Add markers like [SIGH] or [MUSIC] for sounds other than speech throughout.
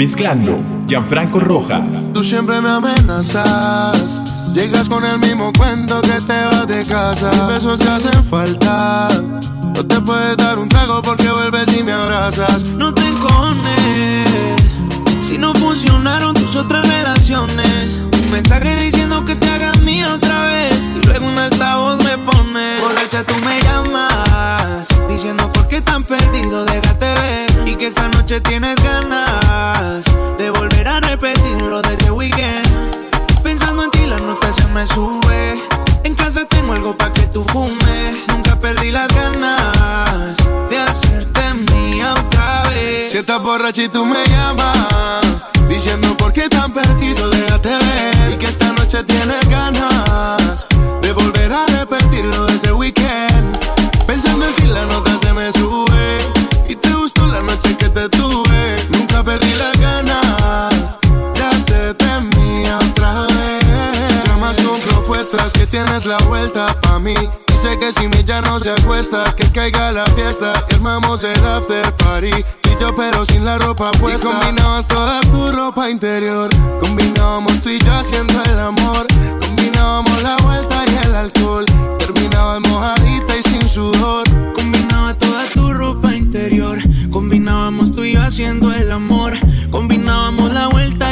Mezclando Gianfranco Rojas. Tú siempre me amenazas. Llegas con el mismo cuento que te vas de casa. Besos te hacen falta. No te puedes dar un trago porque vuelves y me abrazas. No te encones. Si no funcionaron tus otras relaciones. Un mensaje diciendo que te hagas mía otra vez. Y luego un altavoz me pone. Borracha, tú me llamas. Diciendo por qué tan perdido, déjate ver. Y que esa noche tienes ganas de volver a repetir lo de ese weekend. Pensando en ti, la nota se me sube. En casa tengo algo para que tú fumes. Nunca perdí las ganas de hacerte mía otra vez. Si estás borracha y tú me llamas. Diciendo por qué tan perdido, déjate ver. Y que esta noche tienes ganas de volver a repetir lo de ese weekend. Que tienes la vuelta pa' mí. Dice que si mi ya no se acuesta, que caiga la fiesta. Y armamos el after party. Y yo, pero sin la ropa puesta. Y combinabas toda tu ropa interior. Combinábamos tú y yo haciendo el amor. Combinábamos la vuelta y el alcohol. Terminaba mojadita y sin sudor. Combinaba toda tu ropa interior. Combinábamos tú y yo haciendo el amor. Combinábamos la vuelta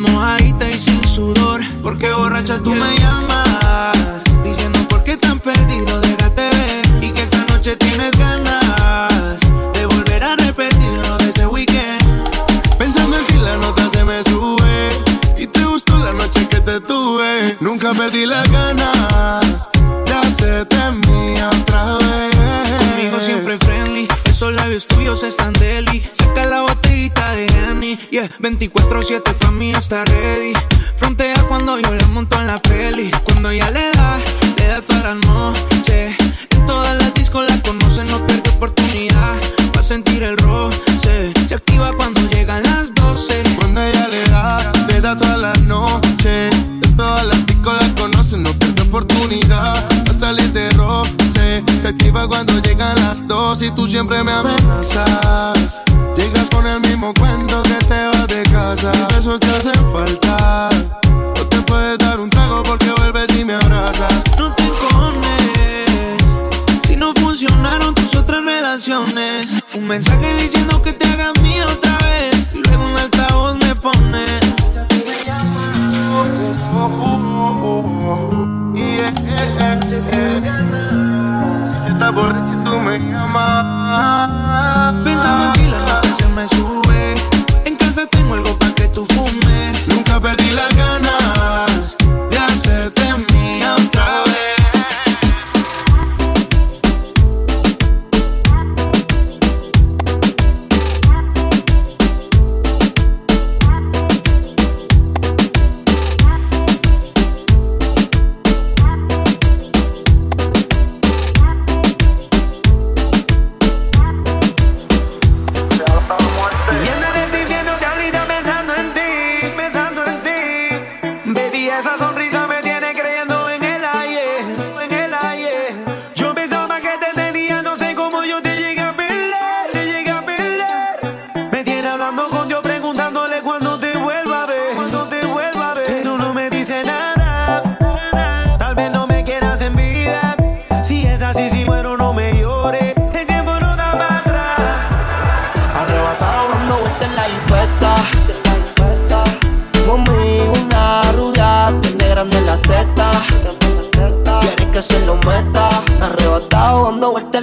mojadita y sin sudor. Porque borracha tú me llamas. Diciendo por qué tan perdido, déjate ver. Y que esa noche tienes ganas de volver a repetir lo de ese weekend. Pensando en ti, la nota se me sube. Y te gustó la noche que te tuve. Nunca perdí las ganas está ready.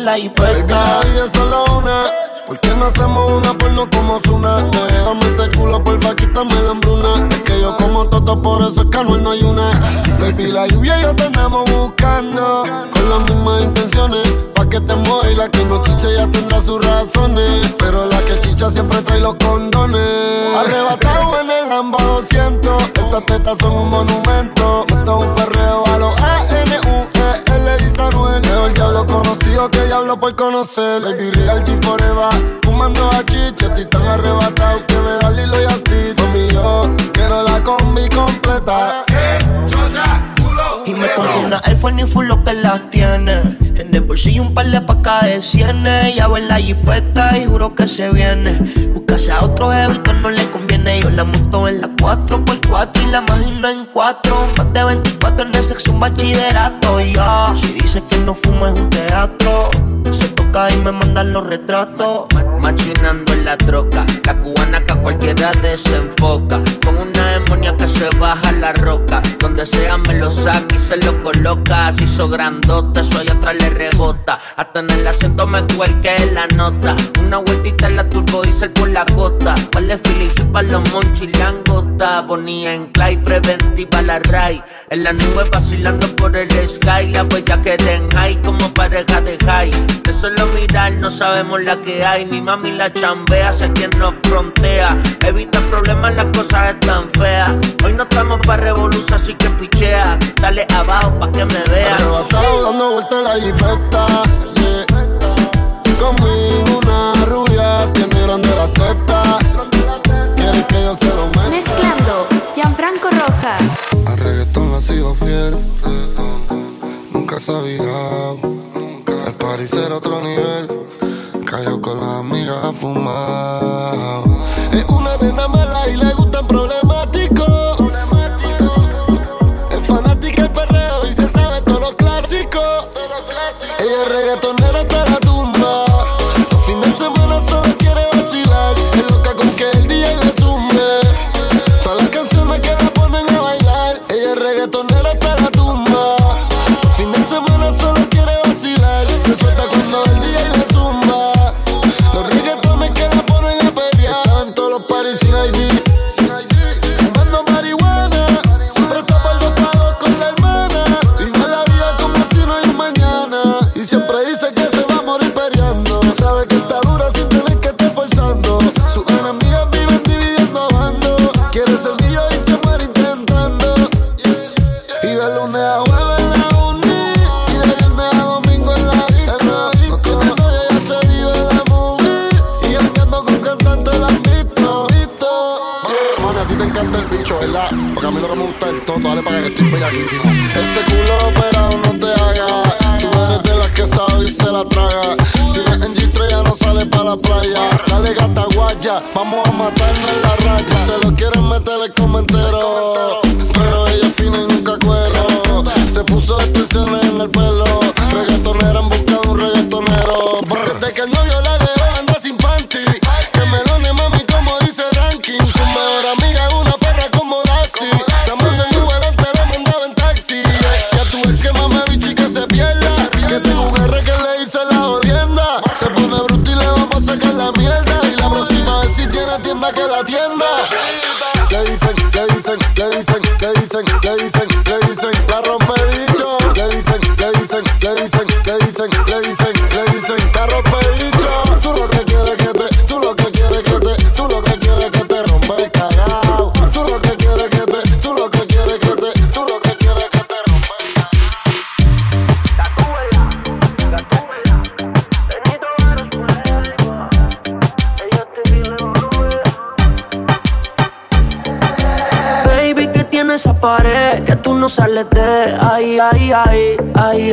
La Baby, vida es solo una. ¿Por qué no hacemos una porno como Zuna? Déjame ese culo, porfa, quítame la hambruna. Es que yo como toto, por eso es que no hay una. Baby, la lluvia y yo te buscando. Con las mismas intenciones. Pa' que te mueva y la que no chicha ya tendrá sus razones. Pero la que chicha siempre trae los condones. Arrebatado en el Lamba 200. Estas tetas son un monumento. Esto es un perreo conocido que diablo por conocer. Baby, real G forever. Fumando a chicha, estoy tan arrebatado que me da Lilo y Asti. Mami, yo quiero la combi completa. Y me pongo una Force ni full lo que las tiene. En el bolsillo un par de pacas de cienes. Ya en la jipeta y juro que se viene. Buscase a otro jevito no le conviene. Yo la monto en la 4x4 y la imagino en 4. Más de 24 en el sexo, un bachillerato. Ya, si dice que no fuma es un teatro. Se toca y me mandan los retratos. Machinando en la troca, la cubana que a cualquiera desenfoca. Que se baja la roca. Donde sea me lo saca y se lo coloca. Así hizo grandote, soy atrás le rebota. Hasta en el acento me cuelque la nota. Una vueltita en la turbo diesel por la gota. Vale Philly para los monchis langota. Bonía en clay, preventiva la ray. En la nube vacilando por el sky. La huella que den como pareja de high. De solo mirar no sabemos la que hay. Mi mami la chambea, sé quien nos frontea. Evita problemas, las cosas están feas. Hoy no estamos para revolución, así que pichea. Dale abajo pa' que me vea. Arrebatado dando vueltas en la jipeta, yeah. Conmigo grande la teta. Quiere que yo se lo meta. Mezclando Gianfranco Rojas. Al reggaetón ha sido fiel, nunca se ha virado. El party será otro nivel, cayó con las amigas a fumar. Es una nena mala y le gustan problemáticos. Es fanática del perreo y se sabe todos los clásicos. Ella es reggaetonera hasta Porque a mí lo que me gusta es el toto, dale para que estoy bellaquísimo. Ese culo operado no te haga. Tú eres de las que sabe y se la traga. Si ves en G3 ya no sale para la playa. Dale gata guaya, vamos a matarnos en la raya. Se lo quieren meter el comentero. Pero ella fina y nunca cuero. Se puso extensiones en el pelo.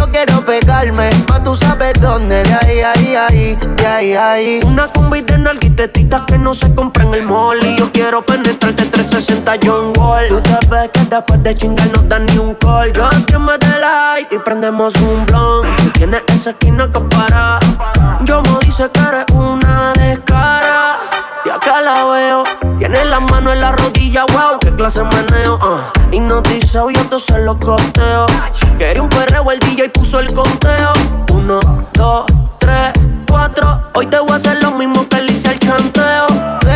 Yo quiero pegarme, más tú sabes dónde, de ahí, ahí, ahí, de ahí, ahí. Una combi de nalguitetitas que no se compra en el mall Y yo quiero penetrarte 360 John Wall. Tú te ves que después de chingar no dan ni un call. Just que me light y prendemos un Tú tienes esa esquina que para. Yo me dice que eres una la mano en la rodilla, wow, qué clase meneo uh. Hipnotizado y entonces lo costeo Quería un perreo, el DJ puso el conteo. Uno, dos, tres, cuatro. Hoy te voy a hacer lo mismo que le hice al chanteo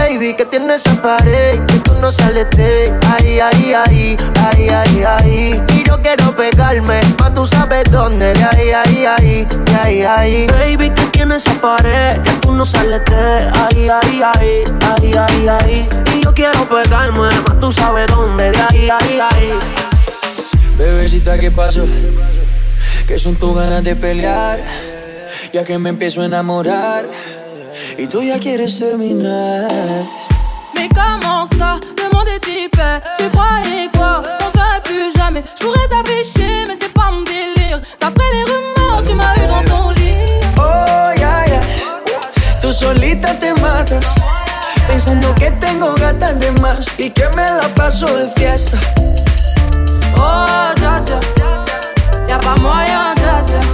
Baby, que tiene esa pared que tú no sales de ahí, ahí, ahí, ahí, ahí, ahí. Y yo quiero pegarme, más tú sabes dónde, de ahí, ahí, ahí, de ahí, ahí. Baby, que tiene esa pared que tú no sales de ahí, ahí, ahí, ahí, ahí, ahí. Y yo quiero pegarme, más tú sabes dónde, de ahí, ahí, ahí. Bebecita, ¿qué pasó? Que son tus ganas de pelear, ya que me empiezo a enamorar. Y tú ya quieres terminar. Mais comment ça, le monde est hyper. Tu croyais quoi, on serait plus jamais. Je pourrais t'afficher, mais c'est pas mon délire. D'après les rumeurs, tu m'as eu dans ton lit. Oh, ya, ya Tú solita te matas Pensando que tengo gatas de más Y que me la paso de fiesta. Oh, dja dja Y'a pas moyen, dja J'suis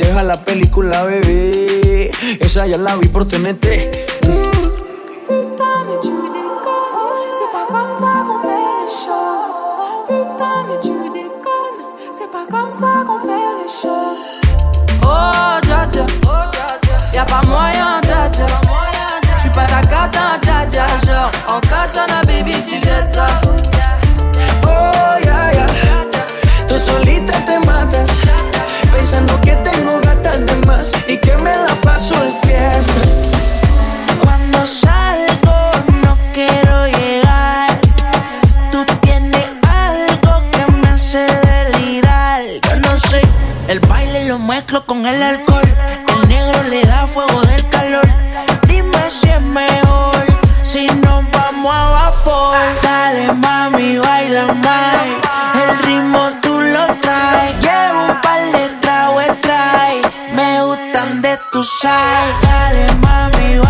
Deja la película, bebé. Esa ya la vi por. Putain, mais tu déconnes, c'est pas comme ça qu'on fait les choses. Putain, mais tu déconnes, c'est pas comme ça qu'on fait les choses. Oh, dja dja, y'a pas moyen, dja dja. J'suis pas ta cata, dja dja. Genre, en katana, baby, tu dettes ça. Mezclo con el alcohol. El negro le da fuego del calor. Dime si es mejor si nos vamos a vapor. Dale mami, baila más. El ritmo tú lo traes. Llevo un par de tragos trae. Me gustan de tu sal. Dale mami, baila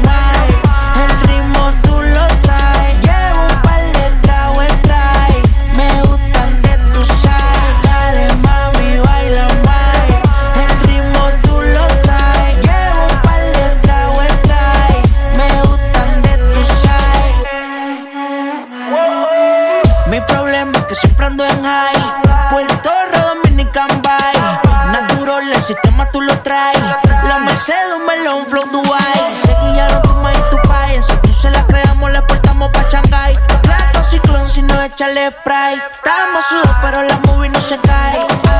El ritmo tú lo traes. Llevo un par de tragos trae. Me gustan de tu sal. Dale mami, baila más. El ritmo tú lo traes. Llevo un par de tragos trae. Me gustan de tu sal. Mi problema que siempre ando en high. Puerto Rico, Dominican Bay. Natural, el sistema tú lo traes. La Mercedes, un melón, flow Dubai. Seguillaron tu maíz, tu país. Si tú se la creamos, le portamos pa' Shanghai. Plato ciclón, si no échale spray. Estamos sudados, pero la movie no se cae.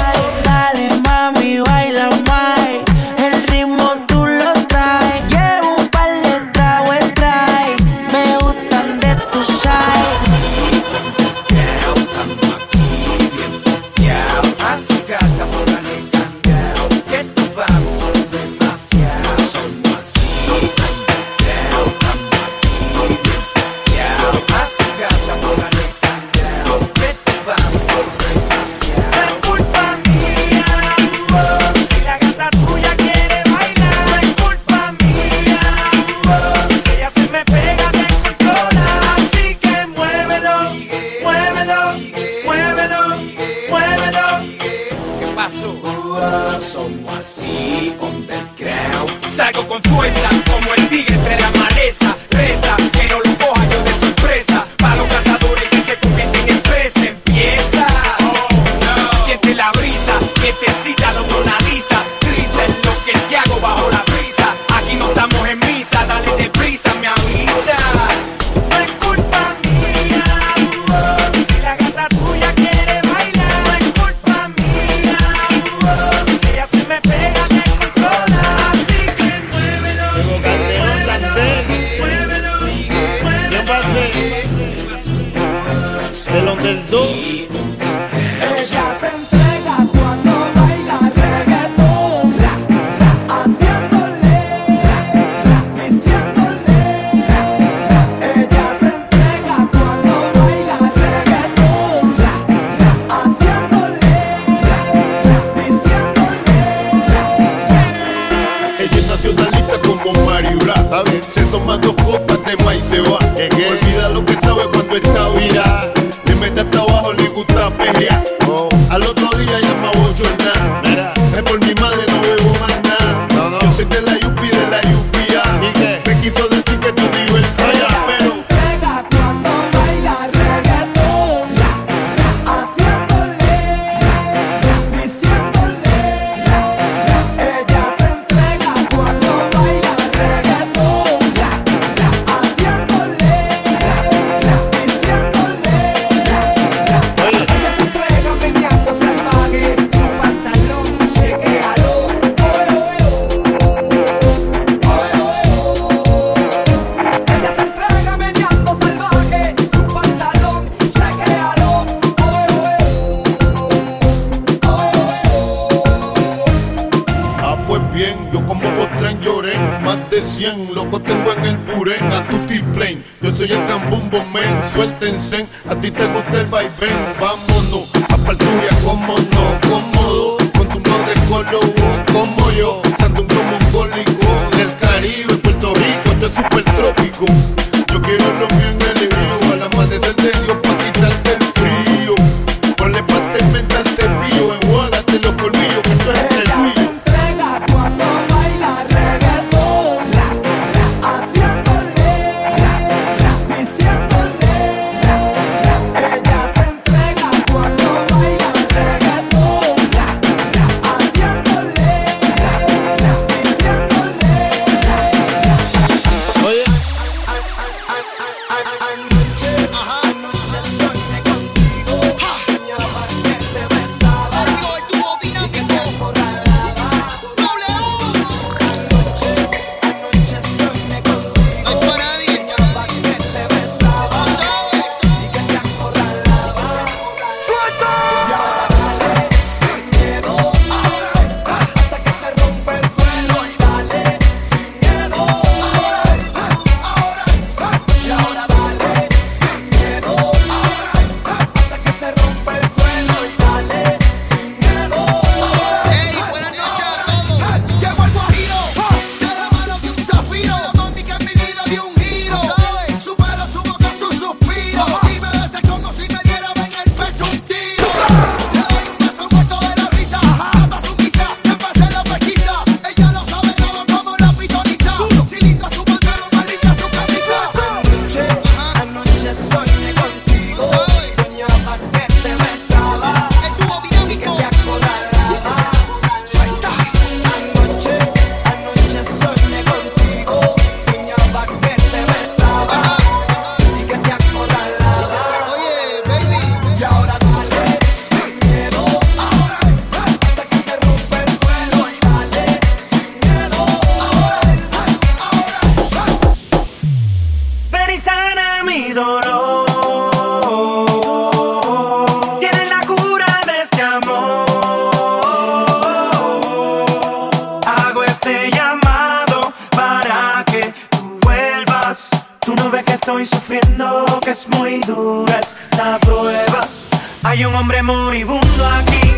muy duras, la pruebas. Hay un hombre moribundo aquí,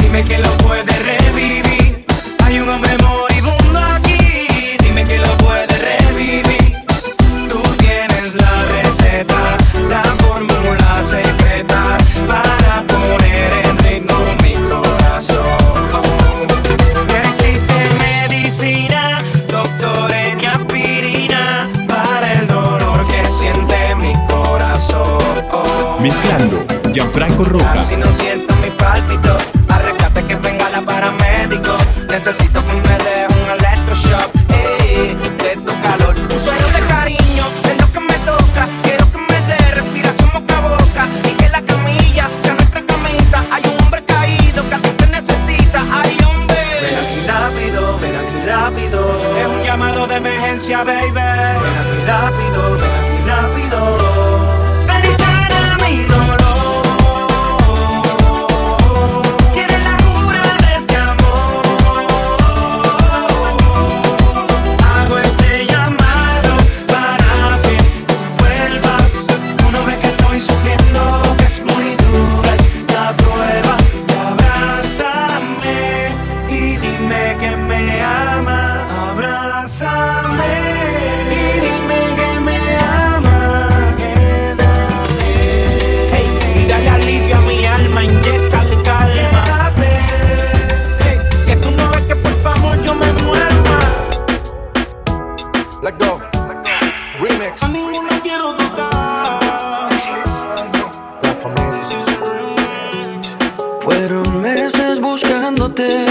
dime que lo puede revivir. Hay un hombre moribundo Mezclando, Gianfranco Rojas. Así no siento mis pálpitos, a que venga la paramédico. Necesito que let go. Remix. A ninguna quiero tocar. La familia. Fueron meses buscándote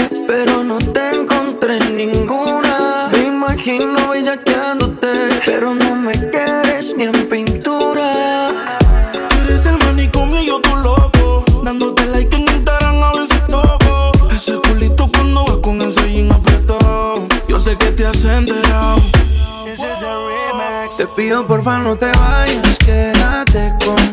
Pido porfa no te vayas, quédate conmigo.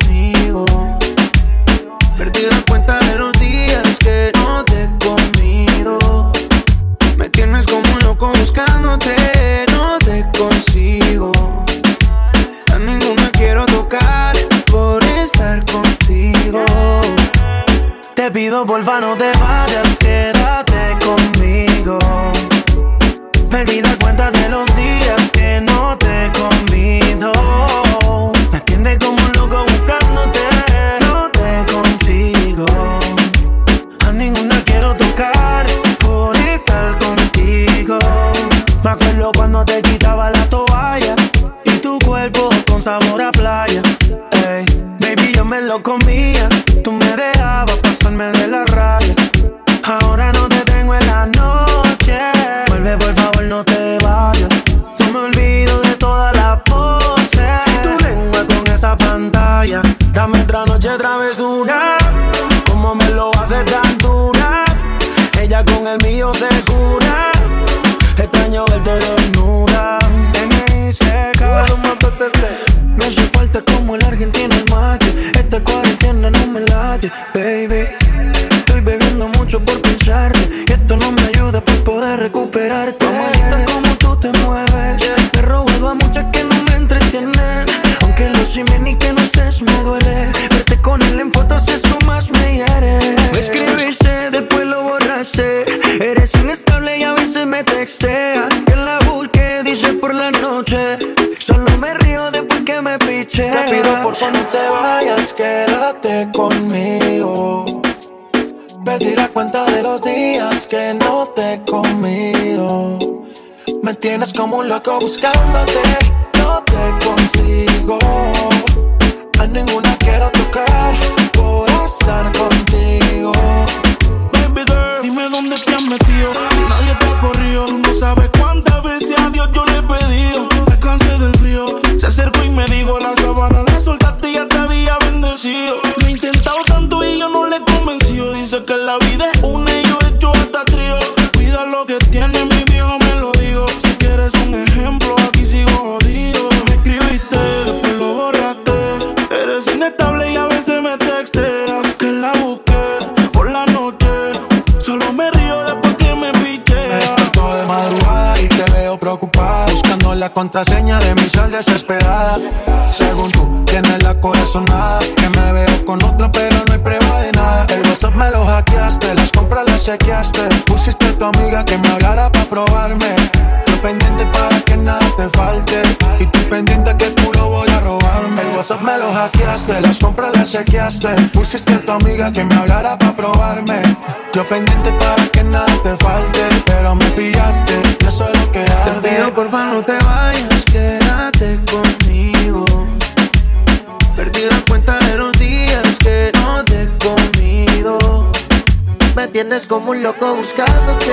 Baby. Estoy bebiendo mucho por pensarte. Y esto no me ayuda para poder recuperarte. Mamacita, como tú te mueves. Me he robado a muchas que no me entretienen. Aunque lo simen ni que no estés me duele. Verte con él en fotos, eso más me hiere. Me escribiste, después lo borraste. Eres inestable y a veces me texteas. Que la busque, dice por la Te pido por favor no te vayas, quédate conmigo. Perdí la cuenta de los días que no te he comido. Me tienes como un loco buscándote, no te consigo. A ninguna quiero tocar por estar contigo. Baby girl, dime dónde te has metido. Si nadie te ha corrido, tú no sabes cuántas veces a Dios yo le he pedido. Me cansé del frío. Se acercó y me dijo: la bendecido. Lo he intentado tanto y yo no le he convencido. Dice que la vida es una y yo he hecho hasta trío. Cuida lo que tiene, mi viejo me lo digo. Si quieres un ejemplo, aquí sigo jodido. Me escribiste, después lo borraste. Eres inestable y a veces me texteas. Que la busqué por la noche. Solo me río después que me piché. Me de madrugada y te veo preocupada Buscando la contraseña de mi sol desesperada. Según tú, tienes la corazonada Que me veo con otro pero no hay prueba de nada. El WhatsApp me lo hackeaste, las compras las chequeaste. Pusiste a tu amiga que me hablara para probarme. Yo pendiente para que nada te falte. Y tú pendiente que tú lo voy a robarme. El WhatsApp me lo hackeaste, las compras las chequeaste. Pusiste a tu amiga que me hablara para probarme. Yo pendiente para que nada te falte Pero me pillaste, y eso es lo que arde Te pido porfa no te como un loco buscándote,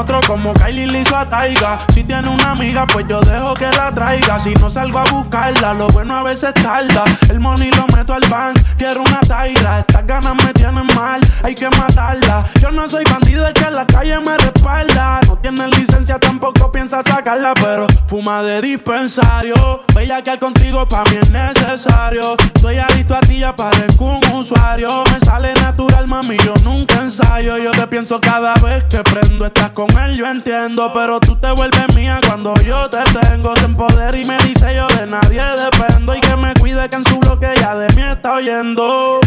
otro como Miley le hizo a Taiga. Si tiene una amiga, pues yo dejo que la traiga. Si no salgo a buscarla, lo bueno a veces tarda. El money lo meto al bank, quiero una taiga. Estas ganas me tienen mal, hay que matarla. Yo no soy bandido, es que en la calle me respalda. No tiene licencia, tampoco piensa sacarla, pero fuma de dispensario. Bella que al contigo pa' mí es necesario. Estoy adicto a ti, ya parezco un usuario. Me sale natural, mami, yo nunca ensayo. Yo te pienso cada vez que prendo, estás con él, yo entiendo pero tú te vuelves mía cuando yo te tengo. Sin poder y me dice yo de nadie dependo. Y que me cuide que en su bloque ya de mí está oyendo.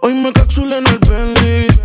Hoy me cápsula en el Bentley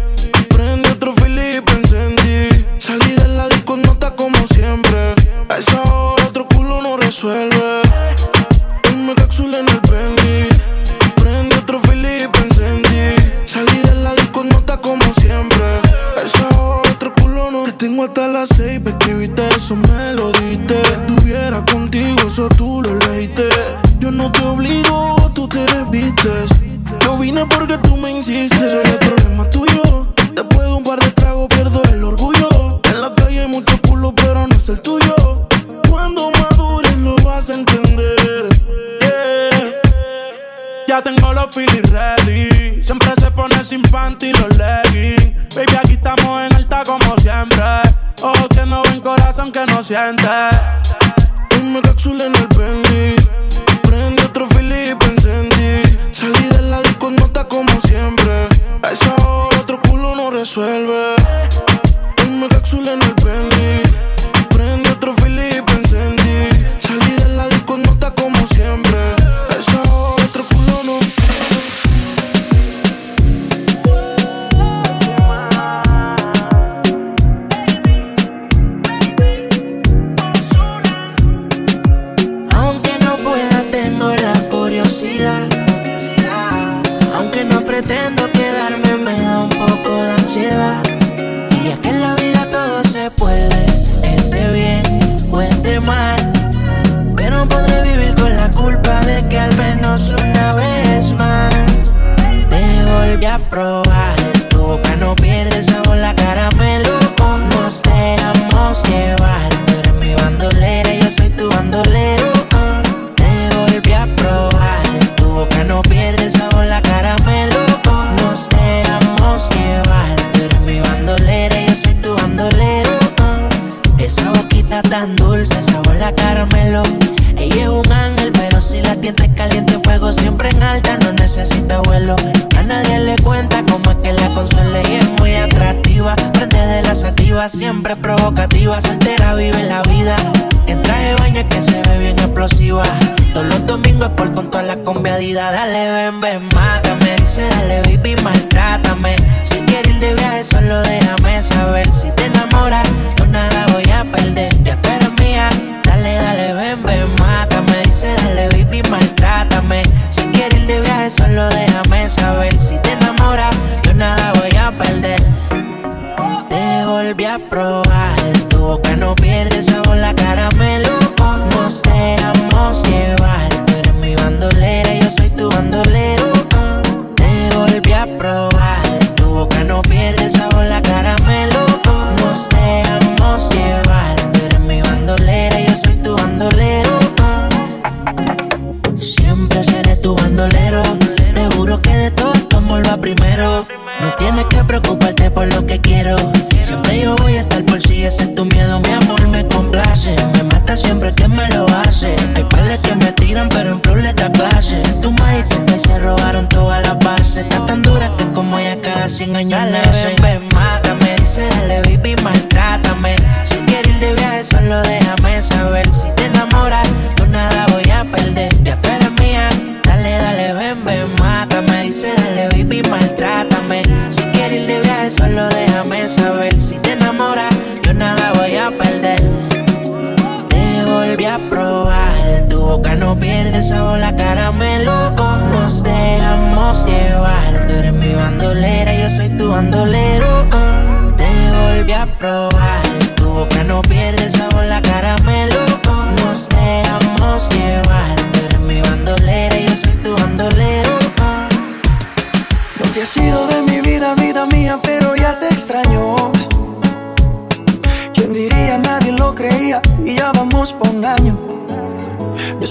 memory.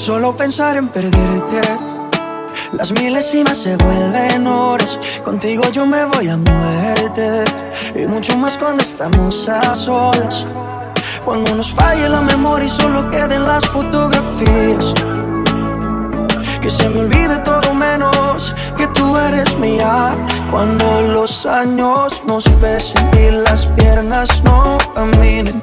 Solo pensar en perderte. Las milésimas se vuelven horas, contigo yo me voy a muerte y mucho más cuando estamos a solas. Cuando nos falle la memoria y solo queden las fotografías. Que se me olvide todo menos que tú eres mía. Cuando los años nos pesen y las piernas no caminen,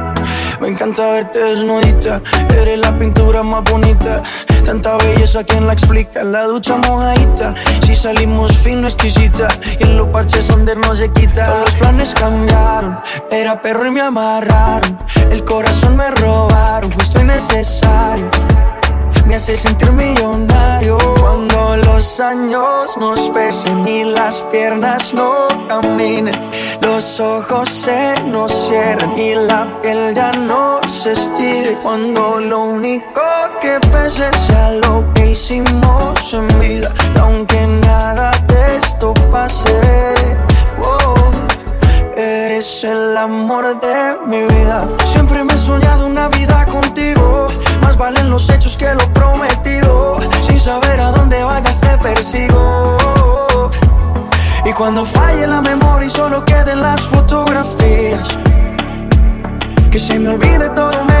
Me encanta verte desnudita. Eres la pintura más bonita. Tanta belleza, ¿quién la explica? La ducha mojadita. Si salimos fino, exquisita. Y en los parches donde no se quita. Todos los planes cambiaron. Era perro y me amarraron. El corazón me robaron. Justo y necesario me hace sentir millonario cuando los años nos pesen y las piernas no caminen, los ojos se nos cierran y la piel ya no se estire. Cuando lo único que pese sea lo que hicimos en vida. Aunque nada de esto pase, eres el amor de mi vida. Siempre me he soñado una vida contigo más valen los hechos que lo prometido. Sin saber a dónde vayas te persigo. Y cuando falle la memoria y solo queden las fotografías. Que se me olvide todo menos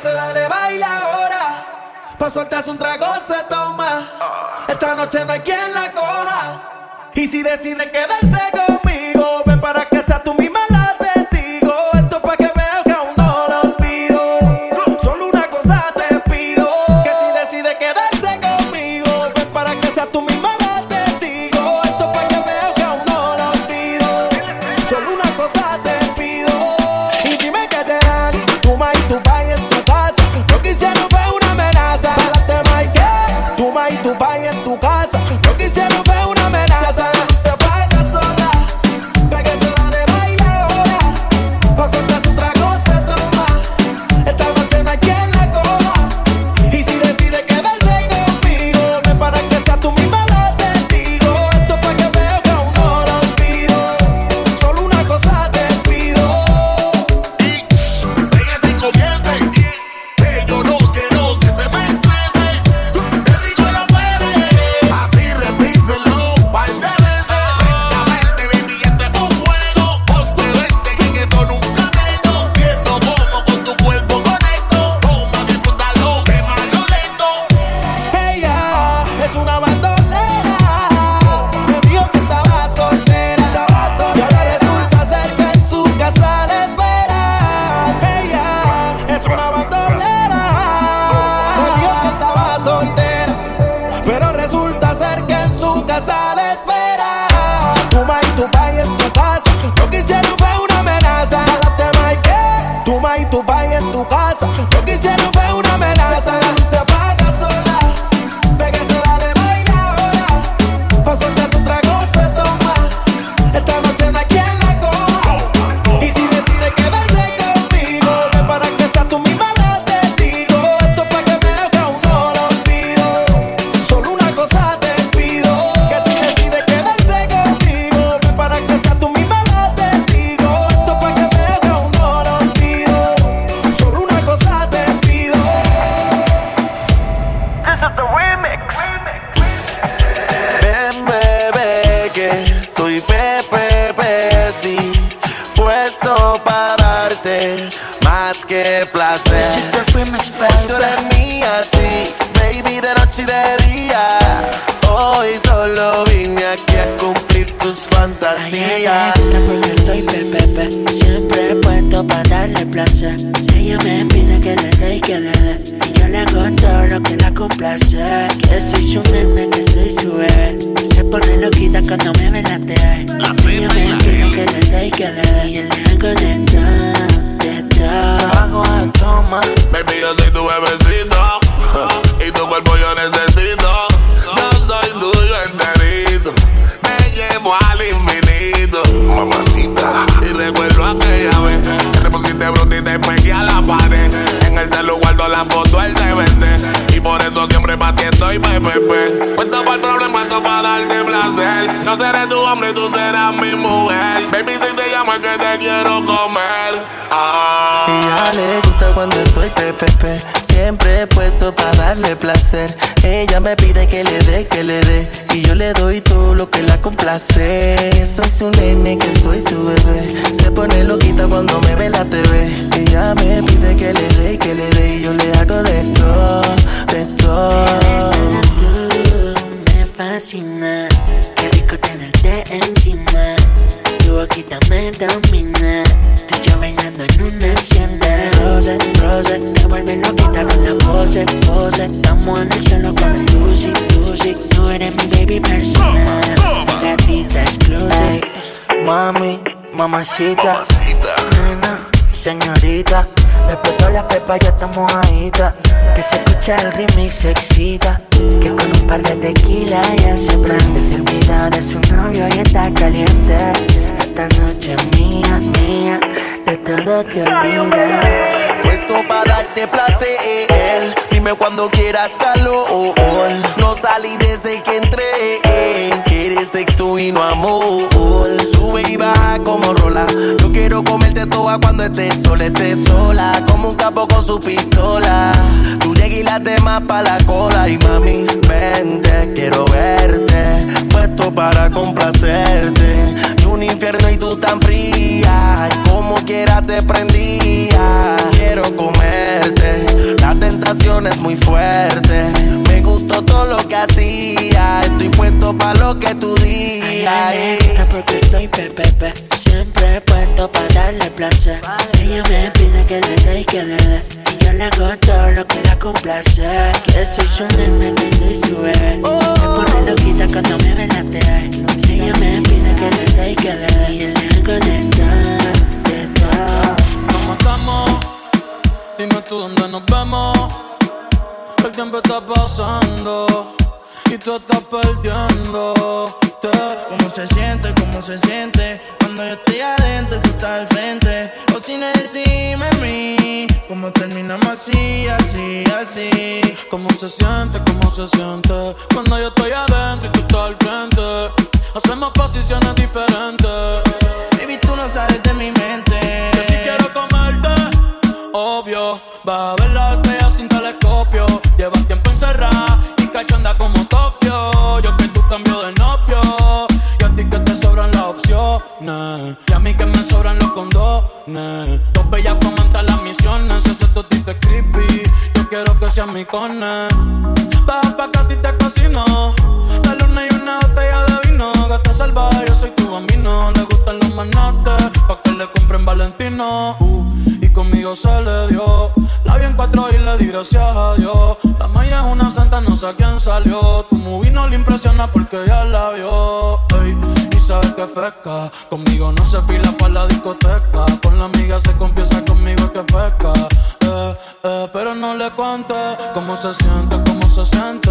Se dale, baila ahora. Pa' soltarse un trago se toma. Esta noche no hay quien la coja. Y si decide quedarse conmigo, Pepe Pesci, puesto para darte más que placer. Fantasías. porque estoy pepepe, siempre puesto para darle placer. Ella me pide que le dé y que le dé. Y yo le hago todo lo que la complace. Que soy su nene, que soy su bebé. Se pone loquita cuando me ve la TV. Ella me pide que le dé y que le dé. Y yo le hago de todo, de todo. Hago el toma. Baby, yo soy tu bebecito. [LAUGHS] y tu cuerpo yo necesito. Infinito. Mamacita. Y recuerdo aquella vez que te pusiste bruta y te pegué a la pared. En el celular guardo la foto, él te vende. Por eso siempre para ti estoy PPP. Cuento para el problema, esto para darte placer. Yo seré tu hombre, tú serás mi mujer. Baby, si te llamo es que te quiero comer. Ah. Ella le gusta cuando estoy PPP. Siempre he puesto para darle placer. Ella me pide que le dé, que le dé. Y yo le doy todo lo que la complace. Soy su nene, que soy su bebé. Se pone loquita cuando me ve la TV. Ella me pide que le dé, que le dé. Y yo le hago de todo, de todo. Me fascina, qué rico tenerte encima. Tu boquita me domina. Tú y yo bailando en una hacienda. Rose, rose, te vuelve loquita con la pose, pose. Estamos en el cielo con el Lucy, Lucy. Tú eres mi baby personal. Gatita exclusive. Mami, mamacita. Nena, señorita. Le explotó la pepa, ya estamos ahí. Que se escucha el remix, se excita. Que con un par de tequila ya se prende. Se olvida de su novio y está caliente. Esta noche mía, mía. De todo te olvidas. Puesto para darte placer. Dime cuando quieras calor. No salí desde que entré. Sexo y no amor. Sube y baja como rola. Yo quiero comerte toda cuando estés sola, estés sola. Como un capo con su pistola. Tú llegas y la temas pa' la cola. Y mami, vente, quiero verte. Puesto para complacerte. Y un infierno y tú tan fría. Como quiera te prendía. Quiero comerte. La tentación es muy fuerte. Me gustó todo lo que hacía. Estoy puesto pa' lo que tú digas. Porque estoy pepepe. Siempre he puesto para darle placer. Ella me pide que le dé y que le dé. Y yo le hago todo lo que la complace. Que soy su nene, que soy su bebé. Se pone loquita cuando me ve la TV. Ella me pide que le dé y que le dé. Y yo le hago de todo, de todo. ¿Cómo estamos? Dime tú dónde nos vemos. El tiempo está pasando y tú estás perdiendo. ¿Cómo se siente? ¿Cómo se siente? Cuando yo estoy adentro y tú estás al frente. O si no decime a mí, ¿cómo terminamos así, así, así? ¿Cómo se siente? ¿Cómo se siente? Cuando yo estoy adentro y tú estás al frente. Hacemos posiciones diferentes. Baby, tú no sales de mi mente. Obvio. Va a ver salió. Tu movie le impresiona porque ya la vio. Y sabes que fresca. Conmigo no se fila para la discoteca. Con la amiga se confiesa conmigo que pesca. Eh, eh, pero no le cuente cómo se siente, cómo se siente.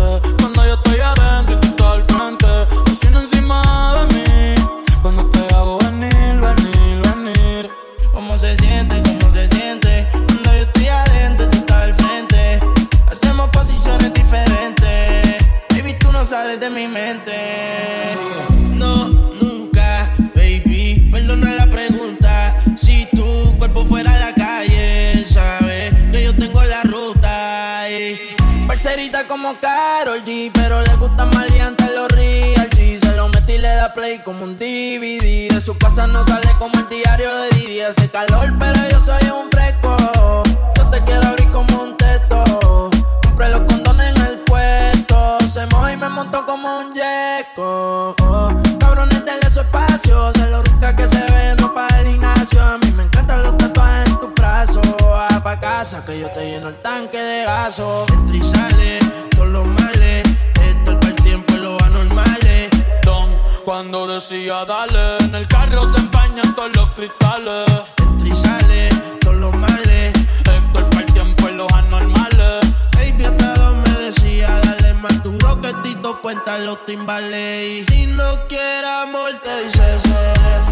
dale. En el carro se empañan todos los cristales. Entra y todos los males. Héctor para el tiempo y los anormales. Baby, hasta me decía dale. Más duro que Tito cuenta los timbales. Si no quiere amor, te dice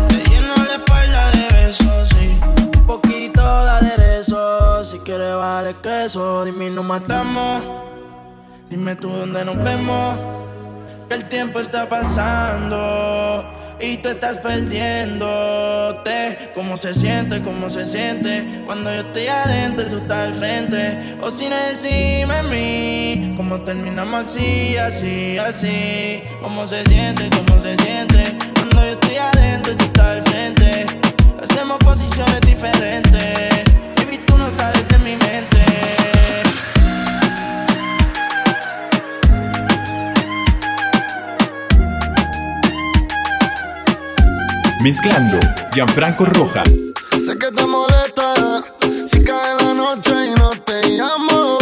Te lleno la espalda de besos, sí. Un poquito de aderezo. Si quiere vale queso, dime, nos matamos. Dime tú dónde nos vemos que el tiempo está pasando y tú estás perdiéndote. ¿Cómo se siente? ¿Cómo se siente? Cuando yo estoy adentro y tú estás al frente. O si no decime a mí, ¿cómo terminamos así, así, así? ¿Cómo se siente? ¿Cómo se siente? Cuando yo estoy adentro y tú estás al frente. Hacemos posiciones diferentes. Mezclando, Gianfranco Roja. Sé que te molesta si cae la noche y no te llamo.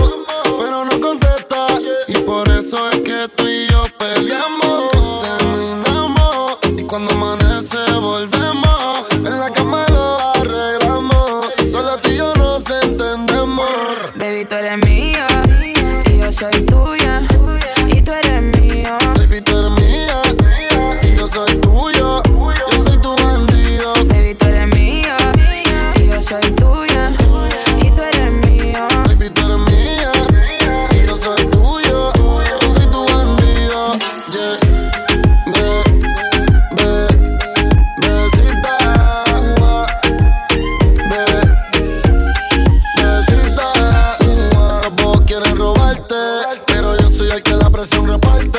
eres un reparto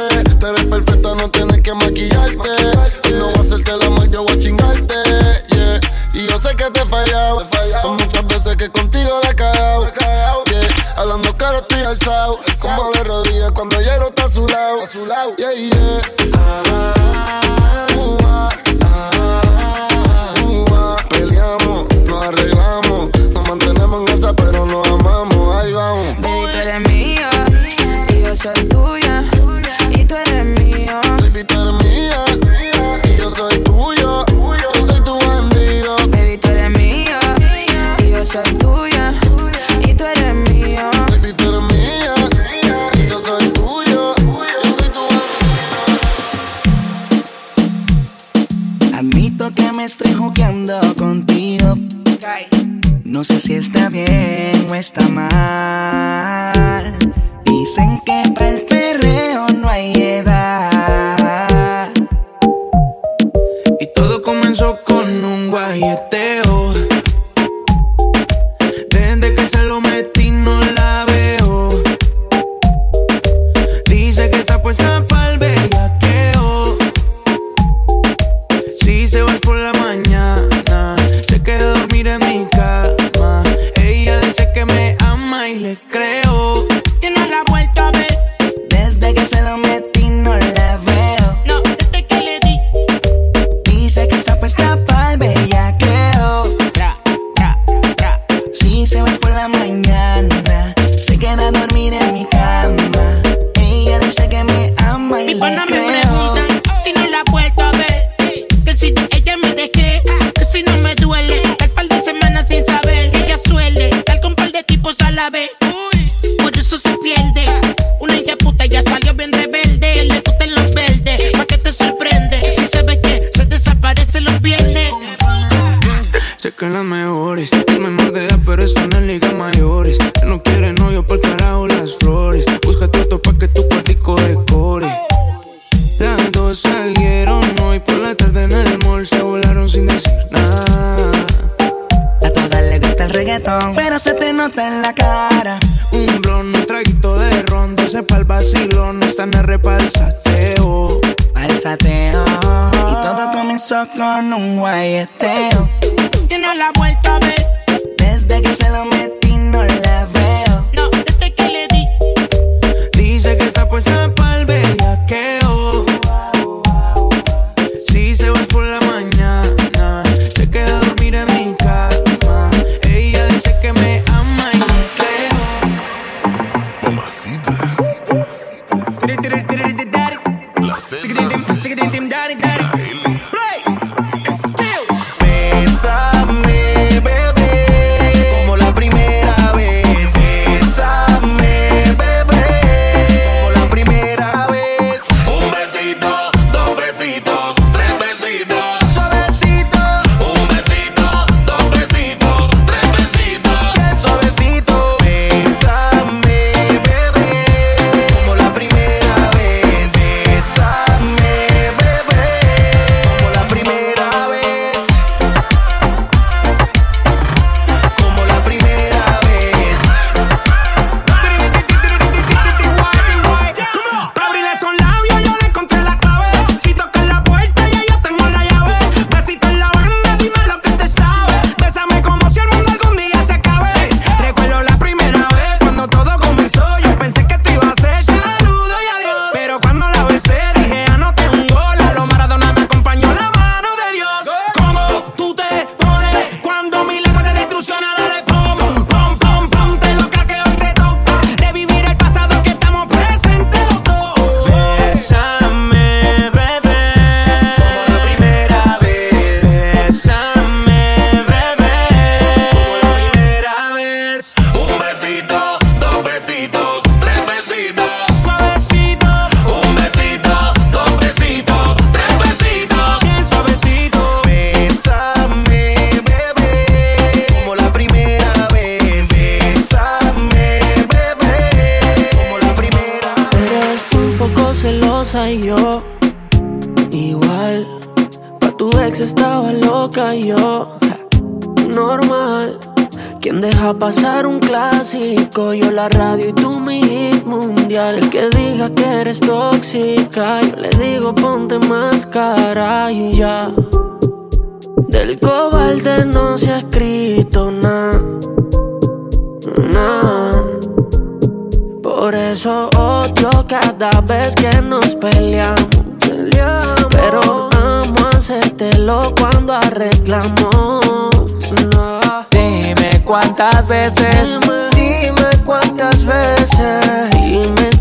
panas me preguntan si no la he vuelto a ver. Que si ella me dejé, que si no me duele. Tal par de semanas sin saber ella suele. Tal con par de tipos a la vez. Por eso se pierde. Una hija puta ya salió bien rebelde. Le gustan los verdes, pa' que te sorprende. Si se ve que se desaparece los viernes. Chequen las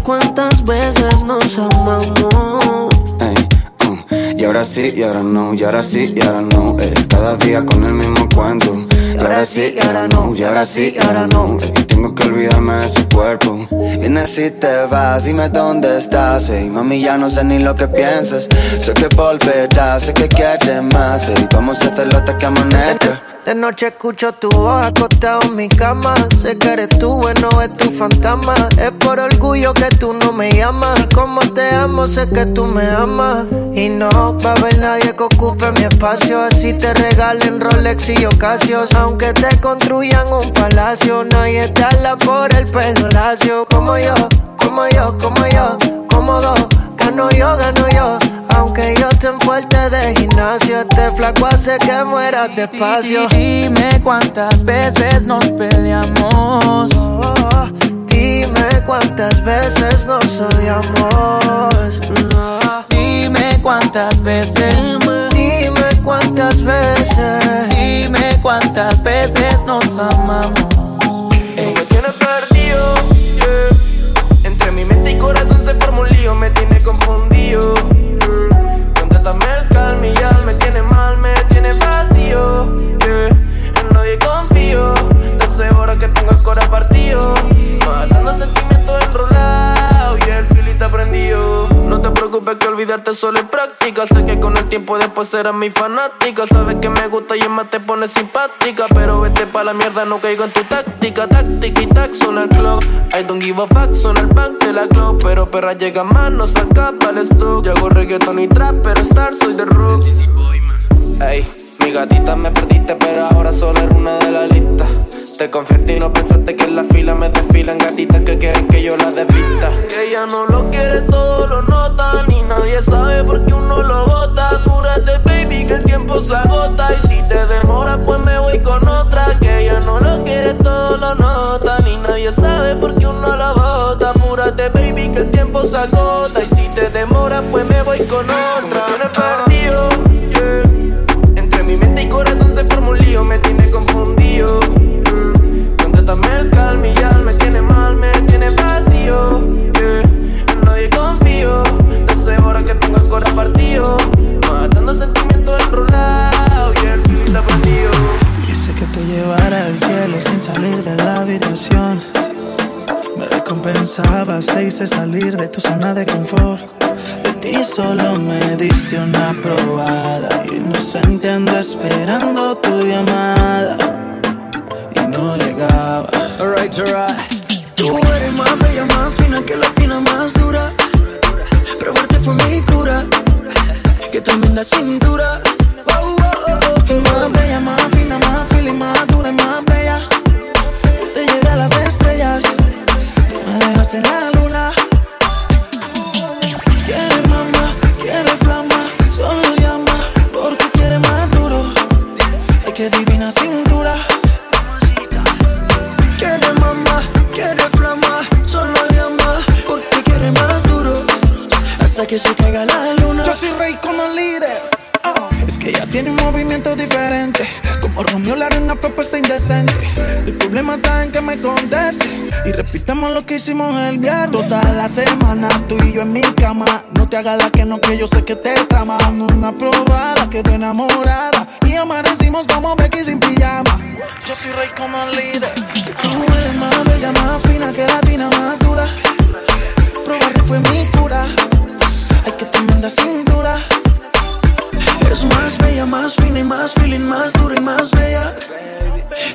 cuántas veces nos amamos. Uh, y ahora sí, y ahora no, y ahora sí, y ahora no. Es cada día con el mismo cuento. Y ahora sí, ahora no, y ahora sí, ahora no. Y tengo que olvidarme de su cuerpo. Vienes y te vas, dime dónde estás. Ey, mami, ya no sé ni lo que piensas. Sé que volverás, sé que quieres más. Ey, vamos a hacerlo hasta que amanezca. De noche escucho tu voz acostado en mi cama. Sé que eres tú, bueno, es tu fantasma. Es por orgullo que tú no me llamas. Como te amo, sé que tú me amas. Y no va a haber nadie que ocupe mi espacio. Así te regalen Rolex y Ocasios. Aunque te construyan un palacio, nadie te habla por el pelo lacio. Como yo, como yo, como yo, cómodo. Gano yo, gano yo. Aunque yo esté fuerte de gimnasio, este flaco hace que mueras despacio. Dime cuántas veces nos peleamos. dime cuántas veces nos odiamos. Dime cuántas veces. Dime cuántas veces. Dime cuántas veces nos amamos. me tiene perdido, Entre mi mente y corazón se forma un lío, me tiene confundido. Contrátame el calma y ya me tiene mal, me tiene vacío. Yeah. En nadie confío, de horas que tengo el corazón partido. Matando sentimientos enrolados y el filito prendido. Preocupes que olvidarte solo es práctica. Sé que con el tiempo después serás mi fanática. Sabes que me gusta y es más te pone simpática. Pero vete pa' la mierda, no caigo en tu táctica. Táctica y tac, suena el clock. I don't give a fuck, suena el back de la club. Pero perra llega más, no saca para el stock. Yo hago reggaeton y trap, pero star soy de rock. Ey, mi gatita me perdiste, pero ahora solo eres una de la lista. Te confié y no pensaste que en la fila me desfilan gatitas que quieren que yo la desvista. Que ella no lo quiere, todo lo nota. Ni nadie sabe por qué uno lo bota. Apúrate, baby, que el tiempo se agota. Y si te demora, pues me voy con otra. Que ella no lo quiere, todo lo nota. Ni nadie sabe por qué uno lo bota. Apúrate, baby, que el tiempo se agota. Y si te demora, pues me voy con otra. Hice salir de tu zona de confort. De ti solo me diste una probada. Inocente ando esperando tu llamada no llegaba. Alright, alright. Tú eres más bella, más fina que la tina más dura. Probarte fue mi cura. Que tremenda cintura. Que. Y repitamos lo que hicimos el viernes. Toda la semana, tú y yo en mi cama. No te hagas la que no, que yo sé que te trama. Una probada, quedó enamorada. Y amanecimos como Becky sin pijama. Yo soy rey como el líder. Que tú eres más bella, más fina que la tina más dura. Probarte fue mi cura. Hay que tremenda cintura. Es más bella, más fina y más feeling, más dura y más bella.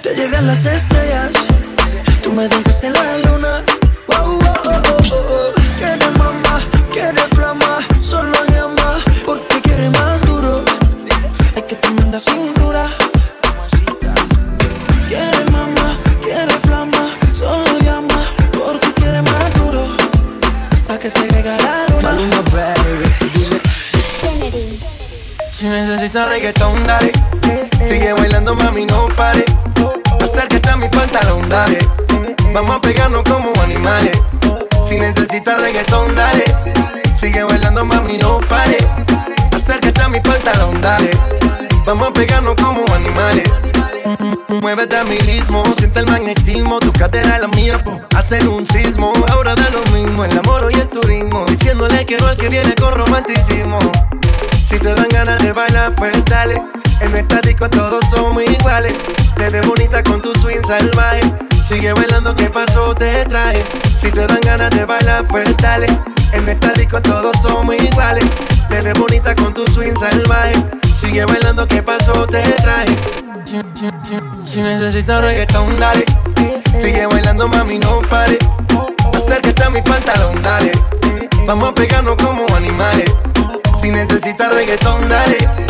Te llevé a las estrellas. Tú me dejaste en la luna. Oh, oh, oh, oh, oh. Quiere mamá, quiere flama, solo llama porque quiere más duro. Hay que tremenda cintura. Quiere mamá, quiere flama, solo llama porque quiere más duro. Hasta que se llega la luna. Si necesitas reggaetón, dale. Sigue bailando, mami, no pare. Mi pantalón, dale. Vamos a pegarnos como animales. Si necesitas reggaetón, dale. Sigue bailando, mami, no pare. Acércate a mi pantalón, dale. Vamos a pegarnos como animales. Muévete a mi ritmo, siente el magnetismo, tu cadera la mía, po. hacen un sismo. Ahora da lo mismo, el amor y el turismo, diciéndole que no al que viene con romanticismo. Si te dan ganas de bailar, pues dale. En esta disco todos somos iguales. Te ves bonita con tu swing salvaje. Sigue bailando, ¿qué pasó? Te traje. Si te dan ganas de bailar, pues dale. En esta disco todos somos iguales. Te ves bonita con tu swing salvaje. Sigue bailando, ¿qué pasó? Te traje. Si, si, si, si necesitas reggaetón, dale. Sigue bailando, mami, no pare. Acércate a mi pantalón, dale. Vamos a pegarnos como animales. Si necesitas reggaetón, dale.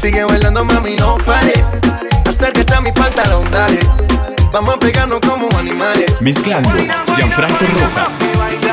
Sigue bailando, mami, no pare. Acércate a mi pantalón, dale. Vamos a pegarnos como animales. Mezclando Gianfranco Roja.